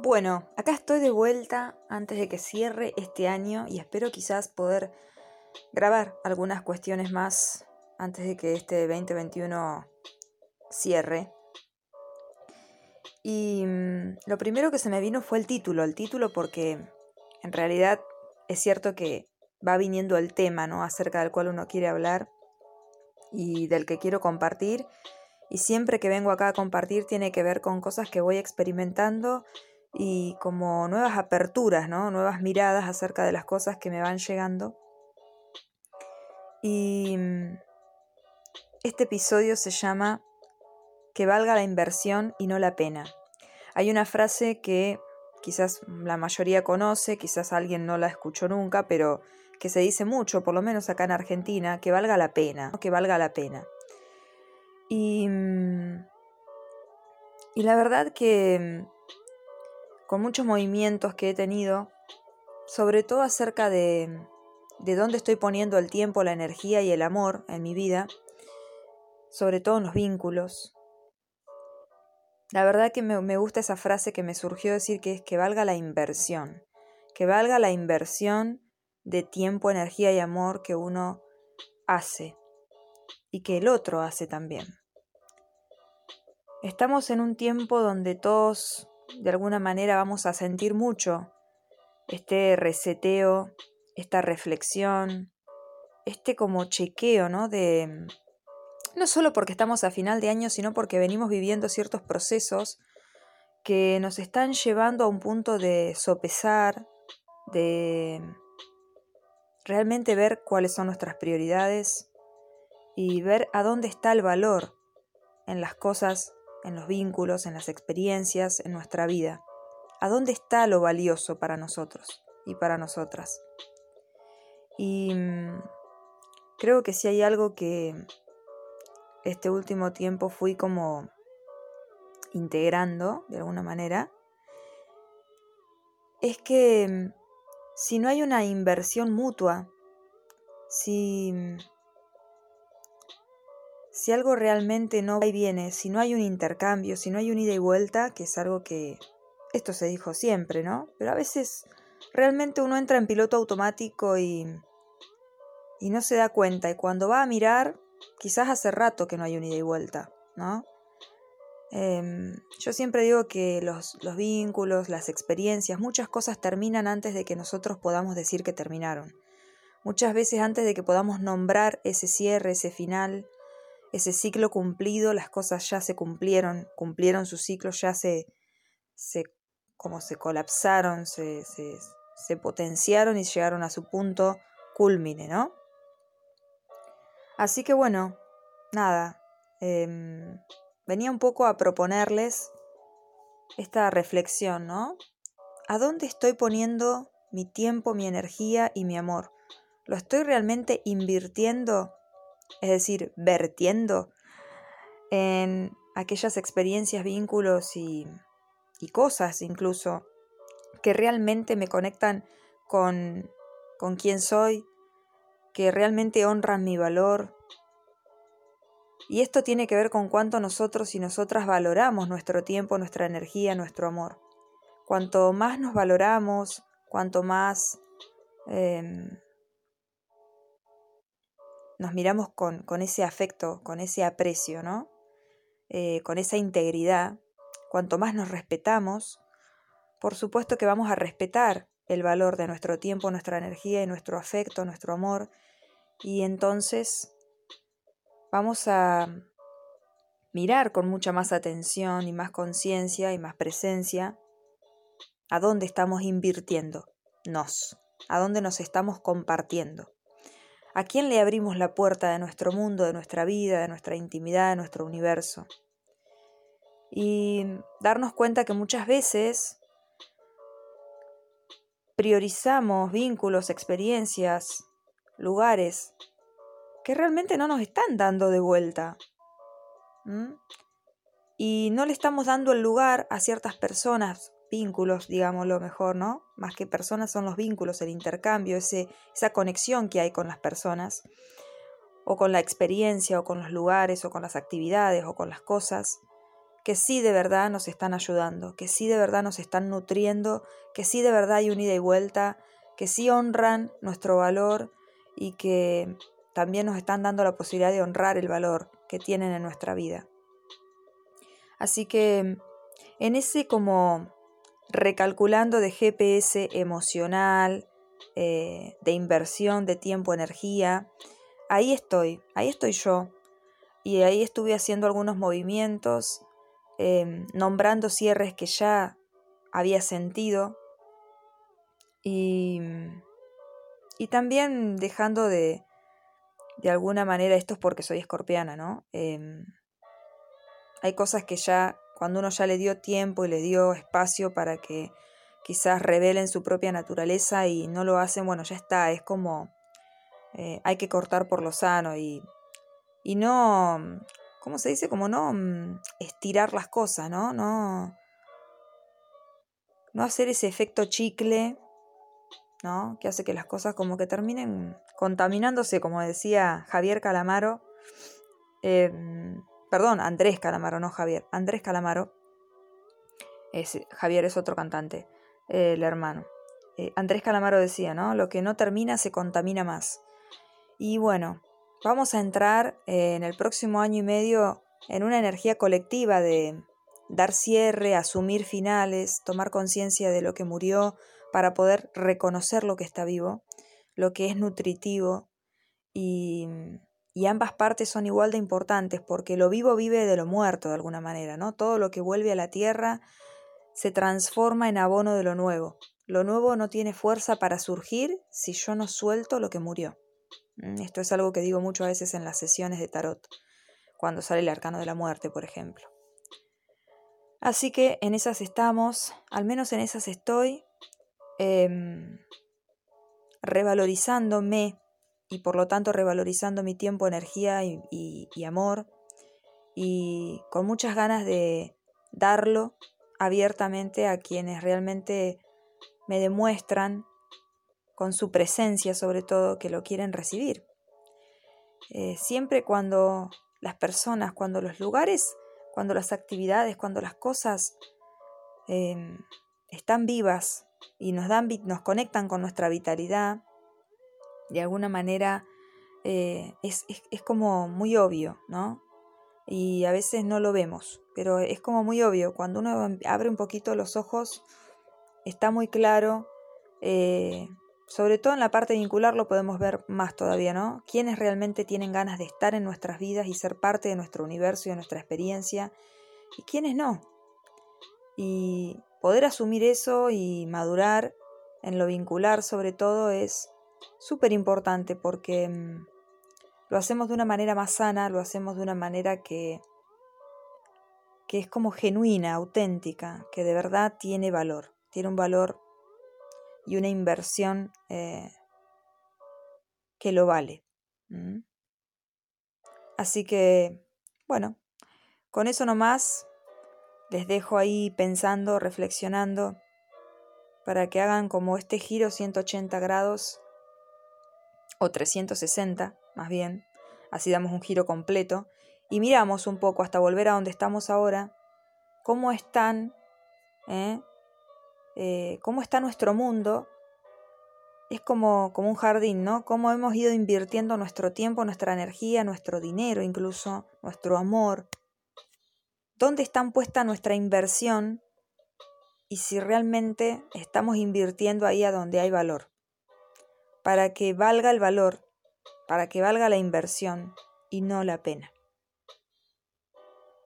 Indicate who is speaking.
Speaker 1: Bueno, acá estoy de vuelta antes de que cierre este año y espero quizás poder grabar algunas cuestiones más antes de que este 2021 cierre. Y mm, lo primero que se me vino fue el título, el título porque en realidad es cierto que va viniendo el tema, ¿no? Acerca del cual uno quiere hablar y del que quiero compartir. Y siempre que vengo acá a compartir tiene que ver con cosas que voy experimentando y como nuevas aperturas, ¿no? Nuevas miradas acerca de las cosas que me van llegando. Y mm, este episodio se llama Que valga la inversión y no la pena. Hay una frase que quizás la mayoría conoce, quizás alguien no la escuchó nunca, pero que se dice mucho, por lo menos acá en Argentina, que valga la pena, que valga la pena. Y, mm, y la verdad que mm, con muchos movimientos que he tenido, sobre todo acerca de, de dónde estoy poniendo el tiempo, la energía y el amor en mi vida, sobre todo en los vínculos. La verdad que me, me gusta esa frase que me surgió decir que es que valga la inversión, que valga la inversión de tiempo, energía y amor que uno hace y que el otro hace también. Estamos en un tiempo donde todos de alguna manera vamos a sentir mucho este reseteo, esta reflexión, este como chequeo, ¿no? De no solo porque estamos a final de año, sino porque venimos viviendo ciertos procesos que nos están llevando a un punto de sopesar, de realmente ver cuáles son nuestras prioridades y ver a dónde está el valor en las cosas en los vínculos, en las experiencias, en nuestra vida. ¿A dónde está lo valioso para nosotros y para nosotras? Y mm, creo que si hay algo que este último tiempo fui como integrando de alguna manera, es que mm, si no hay una inversión mutua, si mm, si algo realmente no va y viene, si no hay un intercambio, si no hay un ida y vuelta, que es algo que esto se dijo siempre, ¿no? Pero a veces realmente uno entra en piloto automático y, y no se da cuenta. Y cuando va a mirar, quizás hace rato que no hay un ida y vuelta, ¿no? Em, yo siempre digo que los, los vínculos, las experiencias, muchas cosas terminan antes de que nosotros podamos decir que terminaron. Muchas veces antes de que podamos nombrar ese cierre, ese final, ese ciclo cumplido, las cosas ya se cumplieron, cumplieron su ciclo, ya se, se como se colapsaron, se, se, potenciaron y llegaron a su punto culmine, ¿no? Así que bueno, nada, em, venía un poco a proponerles esta reflexión, ¿no? ¿A dónde estoy poniendo mi tiempo, mi energía y mi amor? ¿Lo estoy realmente invirtiendo es decir, vertiendo en aquellas experiencias, vínculos y, cosas incluso que realmente me conectan con, con quién soy, que realmente honran mi valor. Y esto tiene que ver con cuánto nosotros y nosotras valoramos nuestro tiempo, nuestra energía, nuestro amor. Cuanto más nos valoramos, cuanto más em, nos miramos con, ese afecto, con ese aprecio, ¿no? Eh, con esa integridad, cuanto más nos respetamos, por supuesto que vamos a respetar el valor de nuestro tiempo, nuestra energía y nuestro afecto, nuestro amor, y entonces vamos a mirar con mucha más atención y más conciencia y más presencia a dónde estamos invirtiendo nos, a dónde nos estamos compartiendo. ¿A quién le abrimos la puerta de nuestro mundo, de nuestra vida, de nuestra intimidad, de nuestro universo? Y darnos cuenta que muchas veces priorizamos vínculos, experiencias, lugares que realmente no nos están dando de vuelta. Y no le estamos dando el lugar a ciertas personas vínculos, digámoslo mejor, ¿no? Más que personas son los vínculos, el intercambio, esa conexión que hay con las personas, o con la experiencia, o con los lugares, o con las actividades, o con las cosas, que sí de verdad nos están ayudando, que sí de verdad nos están nutriendo, que sí de verdad hay un ida y vuelta, que sí honran nuestro valor y que también nos están dando la posibilidad de honrar el valor que tienen en nuestra vida. Así que en ese como recalculando de GPS emocional, eh, de inversión de tiempo, energía, ahí estoy, ahí estoy yo. Y ahí estuve haciendo algunos movimientos, em, nombrando cierres que ya había sentido y, y también dejando de, de alguna manera, esto es porque soy escorpiana, ¿no? Em, hay cosas que ya, cuando uno ya le dio tiempo y le dio espacio para que quizás revelen su propia naturaleza y no lo hacen, bueno, ya está, es como eh, hay que cortar por lo sano y, y no, ¿cómo se dice? Como no mm, estirar las cosas, ¿no? No, no hacer ese efecto chicle, ¿no? Que hace que las cosas como que terminen contaminándose, como decía Javier Calamaro. Em, perdón, Andrés Calamaro, no Javier. Andrés Calamaro. Es, Javier es otro cantante, el hermano. Eh, Andrés Calamaro decía, ¿no? Lo que no termina se contamina más. Y bueno, vamos a entrar eh, en el próximo año y medio en una energía colectiva de dar cierre, asumir finales, tomar conciencia de lo que murió para poder reconocer lo que está vivo, lo que es nutritivo y y ambas partes son igual de importantes porque lo vivo vive de lo muerto de alguna manera, ¿no? Todo lo que vuelve a la tierra se transforma en abono de lo nuevo. Lo nuevo no tiene fuerza para surgir si yo no suelto lo que murió. Mm, esto es algo que digo mucho a veces en las sesiones de tarot, cuando sale el arcano de la muerte, por ejemplo. Así que en esas estamos, al menos en esas estoy, em, revalorizándome y por lo tanto revalorizando mi tiempo, energía y, amor y con muchas ganas de darlo abiertamente a quienes realmente me demuestran con su presencia sobre todo que lo quieren recibir. Eh, siempre cuando las personas, cuando los lugares, cuando las actividades, cuando las cosas em, están vivas y nos, dan, nos conectan con nuestra vitalidad, de alguna manera eh, es, como muy obvio, ¿no? Y a veces no lo vemos, pero es como muy obvio. Cuando uno abre un poquito los ojos, está muy claro. Eh, sobre todo en la parte vincular lo podemos ver más todavía, ¿no? Quienes realmente tienen ganas de estar en nuestras vidas y ser parte de nuestro universo y de nuestra experiencia, y quienes no. Y poder asumir eso y madurar en lo vincular sobre todo es súper importante porque mm, lo hacemos de una manera más sana, lo hacemos de una manera que, que es como genuina, auténtica, que de verdad tiene valor, tiene un valor y una inversión eh, que lo vale. Así que, bueno, con eso nomás les dejo ahí pensando, reflexionando, para que hagan como este giro 180 grados o 360 más bien, así damos un giro completo, y miramos un poco hasta volver a donde estamos ahora, cómo están, ¿eh? Eh, cómo está nuestro mundo, es como, como un jardín, ¿no? Cómo hemos ido invirtiendo nuestro tiempo, nuestra energía, nuestro dinero incluso, nuestro amor. ¿Dónde está puesta nuestra inversión? Y si realmente estamos invirtiendo ahí a donde hay valor para que valga el valor, para que valga la inversión y no la pena.